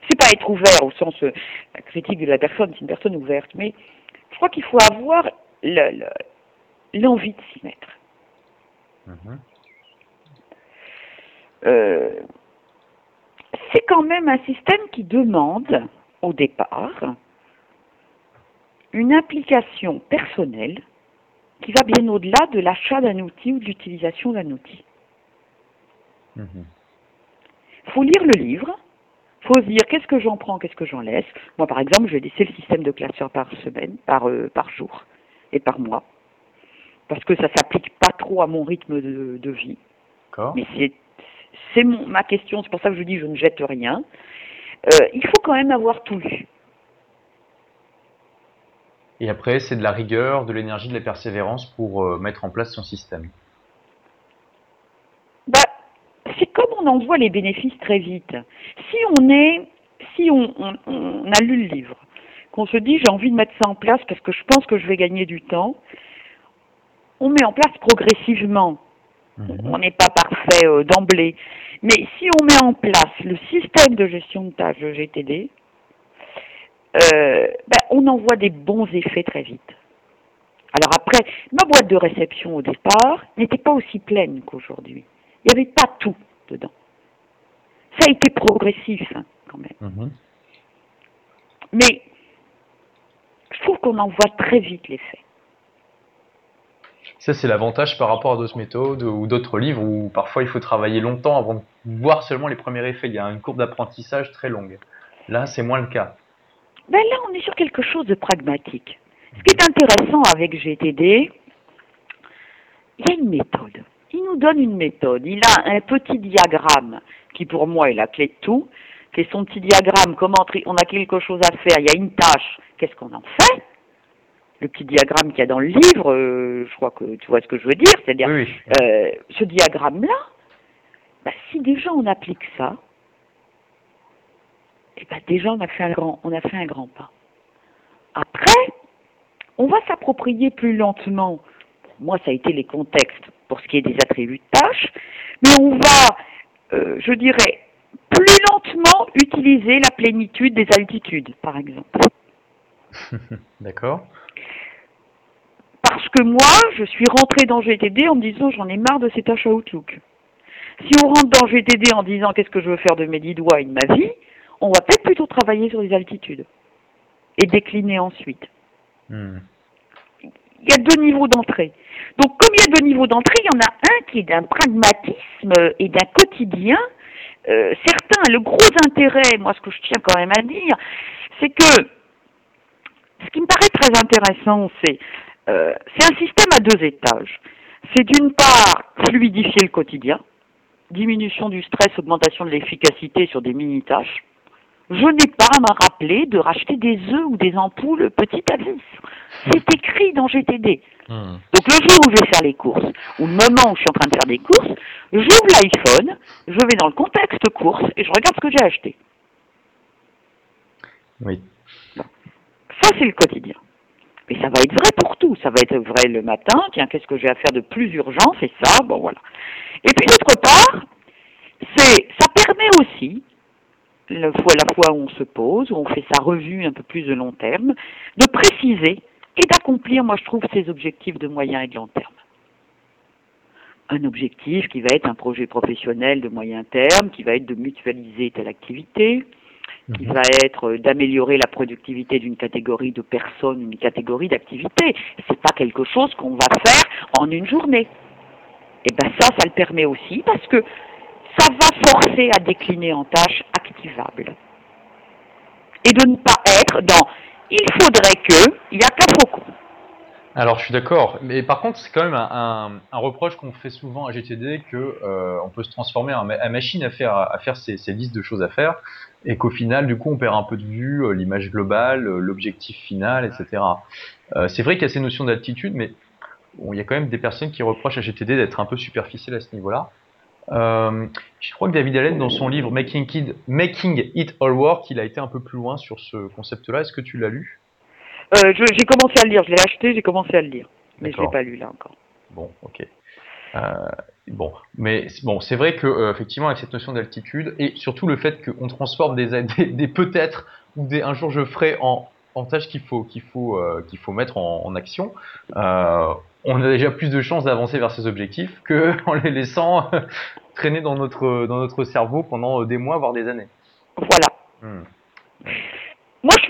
C'est pas être ouvert au sens euh, critique de la personne, c'est une personne ouverte, mais je crois qu'il faut avoir l'envie de s'y mettre. Mhm. Euh, c'est quand même un système qui demande, au départ, une implication personnelle qui va bien au-delà de l'achat d'un outil ou de l'utilisation d'un outil. Il Mhm. faut lire le livre, il faut se dire qu'est-ce que j'en prends, qu'est-ce que j'en laisse. Moi, par exemple, je vais laisser le système de classeur par semaine, par, euh, par jour et par mois, parce que ça s'applique pas trop à mon rythme de, de vie. Mais c'est ma question, c'est pour ça que je dis je ne jette rien. Euh, il faut quand même avoir tout lu. Et après, c'est de la rigueur, de l'énergie, de la persévérance pour euh, mettre en place son système. Bah, c'est comme on en voit les bénéfices très vite. Si on est, si on, on- on a lu le livre, qu'on se dit j'ai envie de mettre ça en place parce que je pense que je vais gagner du temps, on met en place progressivement. Mhm. On n'est pas parfait euh, d'emblée. Mais si on met en place le système de gestion de tâches de GTD, euh, ben, on en voit des bons effets très vite. Alors après, ma boîte de réception au départ n'était pas aussi pleine qu'aujourd'hui. Il n'y avait pas tout dedans. Ça a été progressif hein, quand même. Mhm. Mais je trouve qu'on en voit très vite l'effet. Ça, c'est l'avantage par rapport à d'autres méthodes ou d'autres livres où parfois il faut travailler longtemps avant de voir seulement les premiers effets. Il y a une courbe d'apprentissage très longue. Là, c'est moins le cas. Ben là, on est sur quelque chose de pragmatique. Ce qui est intéressant avec GTD, il y a une méthode. Il nous donne une méthode. Il a un petit diagramme qui, pour moi, est la clé de tout. qui est son petit diagramme. Comment on a quelque chose à faire. Il y a une tâche. Qu'est-ce qu'on en fait? Le petit diagramme qu'il y a dans le livre, euh, je crois que tu vois ce que je veux dire. C'est-à-dire, Oui, euh, ce diagramme-là, bah, si déjà on applique ça, eh ben déjà on a fait un grand, on a fait un grand pas. Après, on va s'approprier plus lentement. Moi, ça a été les contextes pour ce qui est des attributs de tâches, mais on va, euh, je dirais, plus lentement utiliser la plénitude des altitudes, par exemple. <laughs> D'accord. Parce que moi, je suis rentrée dans GTD en me disant j'en ai marre de ces tâches à Outlook. Si on rentre dans GTD en disant qu'est-ce que je veux faire de mes dix doigts et de ma vie, on va peut-être plutôt travailler sur les altitudes et décliner ensuite. Hmm. Il y a deux niveaux d'entrée. Donc comme il y a deux niveaux d'entrée, il y en a un qui est d'un pragmatisme et d'un quotidien. Euh, certains, le gros intérêt, moi ce que je tiens quand même à dire, c'est que ce qui me paraît très intéressant, c'est euh, c'est un système à deux étages. C'est d'une part fluidifier le quotidien, diminution du stress, augmentation de l'efficacité sur des mini-tâches. Je n'ai pas à me rappeler de racheter des œufs ou des ampoules petit à vis. C'est écrit dans GTD. Hmm. Donc le jour où je vais faire les courses, ou le moment où je suis en train de faire des courses, j'ouvre l'iPhone, je vais dans le contexte course et je regarde ce que j'ai acheté. Oui. Ça, c'est le quotidien. Mais ça va être vrai pour tout. Ça va être vrai le matin. Tiens, qu'est-ce que j'ai à faire de plus urgent C'est ça. Bon, voilà. Et puis, d'autre part, ça permet aussi, la fois, la fois où on se pose, où on fait sa revue un peu plus de long terme, de préciser et d'accomplir, moi, je trouve, ses objectifs de moyen et de long terme. Un objectif qui va être un projet professionnel de moyen terme, qui va être de mutualiser telle activité, qui Mhm. va être euh, d'améliorer la productivité d'une catégorie de personnes, une catégorie d'activités. C'est pas quelque chose qu'on va faire en une journée. Et ben ça, ça le permet aussi parce que ça va forcer à décliner en tâches activables. Et de ne pas être dans il faudrait que, il y a qu'à faucon. Alors je suis d'accord, mais par contre c'est quand même un, reproche qu'on fait souvent à GTD que euh, on peut se transformer en, machine à faire à faire ces, listes de choses à faire et qu'au final du coup on perd un peu de vue euh, l'image globale, euh, l'objectif final, etc. c'est vrai qu'il y a ces notions d'altitude, mais il y a quand même des personnes qui reprochent à GTD d'être un peu superficiel à ce niveau-là. je crois que David Allen, dans son livre Making, Making It All Work, il a été un peu plus loin sur ce concept-là. Est-ce que tu l'as lu? Euh, j'ai commencé à le lire, je l'ai acheté, j'ai commencé à le lire. Mais je ne l'ai pas lu là encore. Bon, ok. Euh, bon, mais bon, c'est vrai que euh, effectivement avec cette notion d'altitude et surtout le fait qu'on transforme <laughs> des, des, peut-être ou des un jour je ferai en, en tâches qu'il faut qu'il faut qu'il faut mettre en, en action, on a déjà plus de chances d'avancer vers ces objectifs que <laughs> en les laissant <laughs> traîner dans notre dans notre cerveau pendant des mois voire des années. Voilà. Hmm.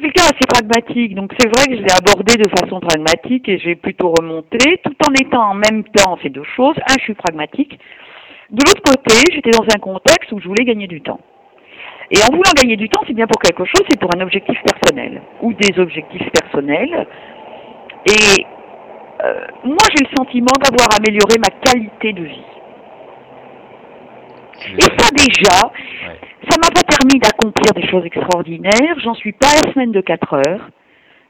Quelqu'un assez pragmatique, donc c'est vrai que je l'ai abordé de façon pragmatique et j'ai plutôt remonté, tout en étant en même temps ces deux choses. Un, je suis pragmatique. De l'autre côté, j'étais dans un contexte où je voulais gagner du temps. Et en voulant gagner du temps, c'est bien pour quelque chose, c'est pour un objectif personnel ou des objectifs personnels. Et euh, moi, j'ai le sentiment d'avoir amélioré ma qualité de vie. Et ça déjà, ça m'a pas permis d'accomplir des choses extraordinaires. J'en suis pas à la semaine de 4 heures.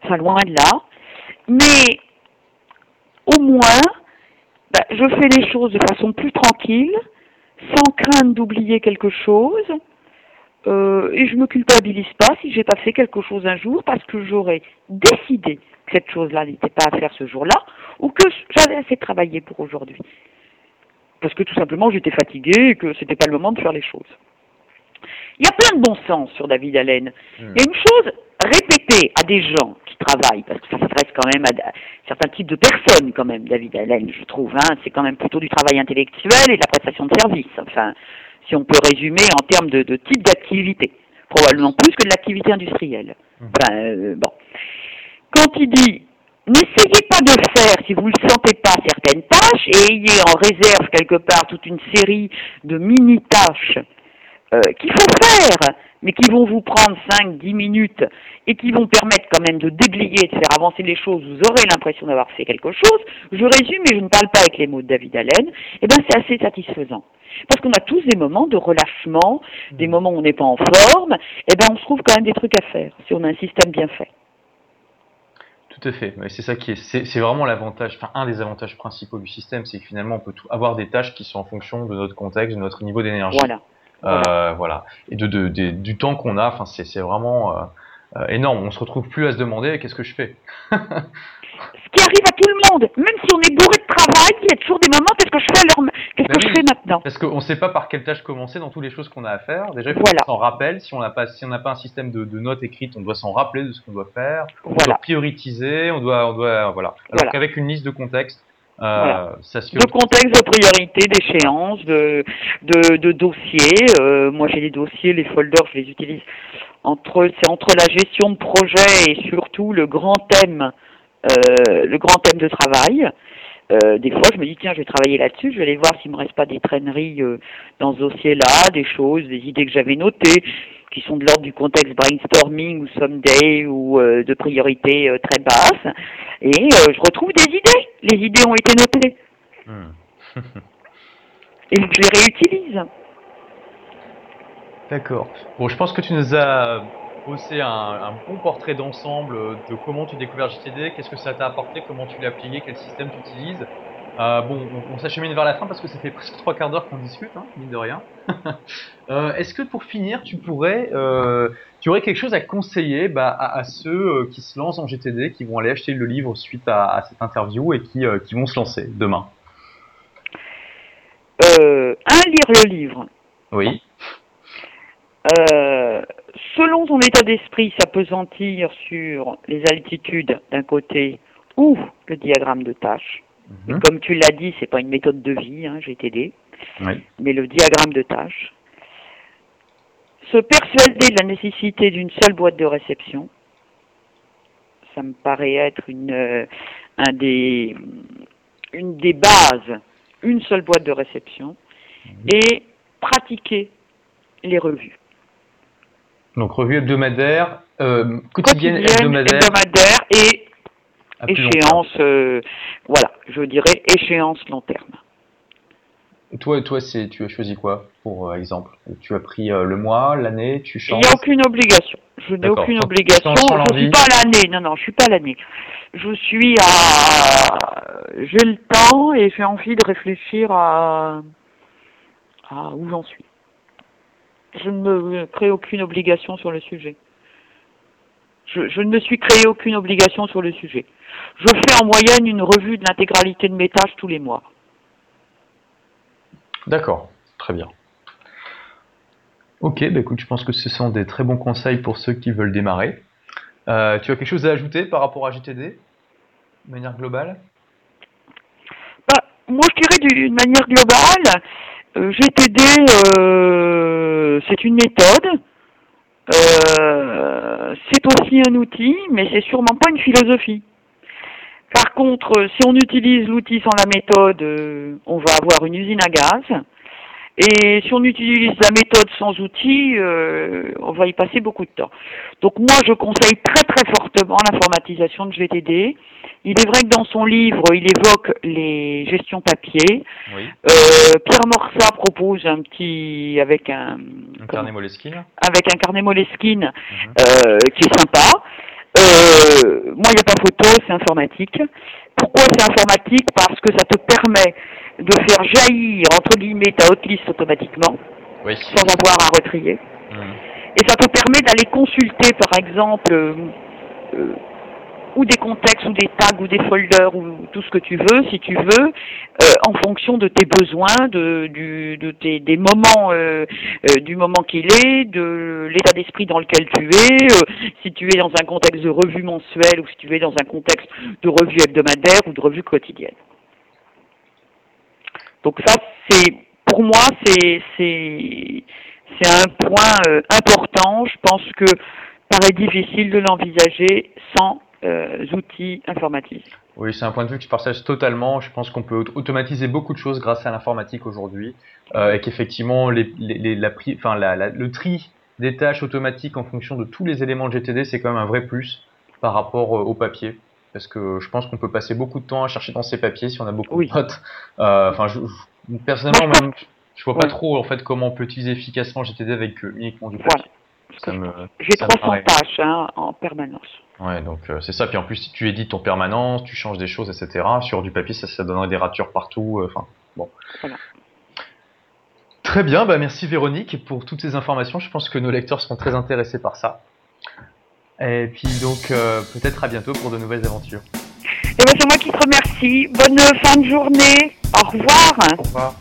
Enfin, loin de là. Mais, au moins, bah, je fais les choses de façon plus tranquille, sans crainte d'oublier quelque chose. Euh, et je me culpabilise pas si j'ai pas fait quelque chose un jour parce que j'aurais décidé que cette chose-là n'était pas à faire ce jour-là ou que j'avais assez travaillé pour aujourd'hui. Parce que tout simplement j'étais fatiguée et que c'était pas le moment de faire les choses. Il y a plein de bon sens sur David Allen. Hmm. Il y a une chose répétée à des gens qui travaillent, parce que ça s'adresse quand même à certains types de personnes quand même, David Allen, je trouve. Hein, c'est quand même plutôt du travail intellectuel et de la prestation de service. Enfin, si on peut résumer en termes de, type d'activité, probablement plus que de l'activité industrielle. Hmm. Enfin, euh, bon. Quand il dit N'essayez pas de faire, si vous ne sentez pas, certaines tâches et ayez en réserve quelque part toute une série de mini-tâches euh, qu'il faut faire, mais qui vont vous prendre 5-10 minutes et qui vont permettre quand même de déblayer, de faire avancer les choses, vous aurez l'impression d'avoir fait quelque chose. Je résume, et je ne parle pas avec les mots de David Allen, eh ben c'est assez satisfaisant. Parce qu'on a tous des moments de relâchement, des mmh. moments où on n'est pas en forme, eh ben on se trouve quand même des trucs à faire, si on a un système bien fait. Tout à fait. C'est ça qui est, c'est vraiment l'avantage, enfin un des avantages principaux du système, c'est que finalement on peut tout, avoir des tâches qui sont en fonction de notre contexte, de notre niveau d'énergie. Voilà. Euh, voilà. Et de, de, du temps qu'on a, enfin c'est vraiment euh, euh, énorme. On se retrouve plus à se demander qu'est-ce que je fais? <laughs> Ce qui arrive à tout le monde, même si on est bourré de travail, il y a toujours des moments qu'est-ce que je fais alors Qu'est-ce que je fais maintenant Parce qu'on ne sait pas par quelle tâche commencer dans toutes les choses qu'on a à faire. Déjà, il faut qu'on s'en rappelle. Si on n'a pas, si on n'a pas un système de, de, notes écrites, on doit s'en rappeler de ce qu'on doit faire. On doit prioriser. On doit, on doit, voilà. Alors qu'avec une liste de contexte, euh, de contexte, de priorité, d'échéance, de, de, de dossiers. Euh, moi, j'ai des dossiers, les folders, je les utilise entre c'est entre la gestion de projet et surtout le grand thème, euh, le grand thème de travail. Euh, des fois, je me dis tiens, je vais travailler là-dessus, je vais aller voir s'il me reste pas des traîneries euh, dans ce dossier-là, des choses, des idées que j'avais notées, qui sont de l'ordre du contexte brainstorming ou someday ou euh, de priorité très basse, et je retrouve des idées. Les idées ont été notées. Hmm. et je les réutilise. D'accord. Bon, je pense que tu nous as bossé un, bon portrait d'ensemble de comment tu découvres JTD, qu'est-ce que ça t'a apporté, comment tu l'as appliqué, quel système tu utilises. Euh, bon, on, s'achemine vers la fin parce que ça fait <laughs> presque trois quarts d'heure qu'on discute, hein, mine de rien. <laughs> euh, Est-ce que pour finir, tu pourrais, euh, tu aurais quelque chose à conseiller bah, à, ceux euh, qui se lancent en GTD, qui vont aller acheter le livre suite à, à cette interview et qui, euh, qui vont se lancer demain? Un, lire le livre. Oui. Euh, selon ton état d'esprit, s'apesantir sur les altitudes d'un côté ou le diagramme de tâche. Mhm. comme tu l'as dit, c'est pas une méthode de vie, hein, GTD, mais le diagramme de tâche. Se persuader de la nécessité d'une seule boîte de réception, ça me paraît être une, euh, un des, une des bases, une seule boîte de réception, mhm. et pratiquer les revues. Donc revue hebdomadaire, euh, quotidienne, hebdomadaire. et échéance, voilà, je dirais échéance long terme. Toi, toi, c'est, tu as choisi quoi, pour exemple? Tu as pris le mois, l'année, tu changes Il n'y a aucune obligation. Je n'ai aucune obligation. je ne suis pas à l'année. Non, non, je suis pas à l'année. Je suis à. J'ai le temps et j'ai envie de réfléchir à, à où j'en suis. Je ne me crée aucune obligation sur le sujet. Je, je, ne me suis créé aucune obligation sur le sujet. Je fais en moyenne une revue de l'intégralité de mes tâches tous les mois. D'accord, très bien. Ok, bah écoute, je pense que ce sont des très bons conseils pour ceux qui veulent démarrer. Euh, tu as quelque chose à ajouter par rapport à GTD de manière globale? Bah, Moi, je dirais d'une manière globale, euh, GTD, euh, c'est une méthode, c'est aussi un outil, mais c'est sûrement pas une philosophie. Par contre, si on utilise l'outil sans la méthode, on va avoir une usine à gaz. Et si on utilise la méthode sans outils, euh, on va y passer beaucoup de temps. Donc moi, je conseille très très fortement l'informatisation de GTD. Il est vrai que dans son livre, il évoque les gestions papier. Euh, Pierre Morsa propose un petit avec un, un carnet Moleskine. Avec un carnet Moleskine mhm. euh, qui est sympa. Euh, moi, il n'y a pas photo, c'est informatique. Pourquoi c'est informatique? Parce que ça te permet de faire jaillir, entre guillemets, ta hotlist automatiquement, sans avoir à retrier. Mmh. Et ça te permet d'aller consulter, par exemple, euh, euh, ou des contextes, ou des tags, ou des folders, ou tout ce que tu veux, si tu veux, euh, en fonction de tes besoins, de, du, de tes, des moments, du moment qu'il est, de l'état d'esprit dans lequel tu es, si tu es dans un contexte de revue mensuelle, ou si tu es dans un contexte de revue hebdomadaire, ou de revue quotidienne. Donc ça, c'est pour moi, c'est c'est c'est un point euh, important. Je pense que paraît difficile de l'envisager sans euh, outils informatiques. Oui, c'est un point de vue que je partage totalement. Je pense qu'on peut automatiser beaucoup de choses grâce à l'informatique aujourd'hui, euh, et qu'effectivement, les, le tri des tâches automatiques en fonction de tous les éléments de GTD, c'est quand même un vrai plus par rapport au papier parce que je pense qu'on peut passer beaucoup de temps à chercher dans ses papiers si on a beaucoup de notes. Euh, enfin, je, personnellement, même, je vois pas trop en fait comment on peut utiliser efficacement GTD avec euh, uniquement du papier. J'ai 300 tâches hein, en permanence. Ouais, donc euh, c'est ça. Puis en plus, si tu édites ton permanence, tu changes des choses, etc. Sur du papier, ça, ça donnerait des ratures partout. Enfin, bon. Très bien, bah merci Véronique pour toutes ces informations. Je pense que nos lecteurs seront très intéressés par ça. Et puis donc euh, peut-être à bientôt pour de nouvelles aventures. Et ben c'est moi qui te remercie. Bonne fin de journée. Au revoir. Au revoir.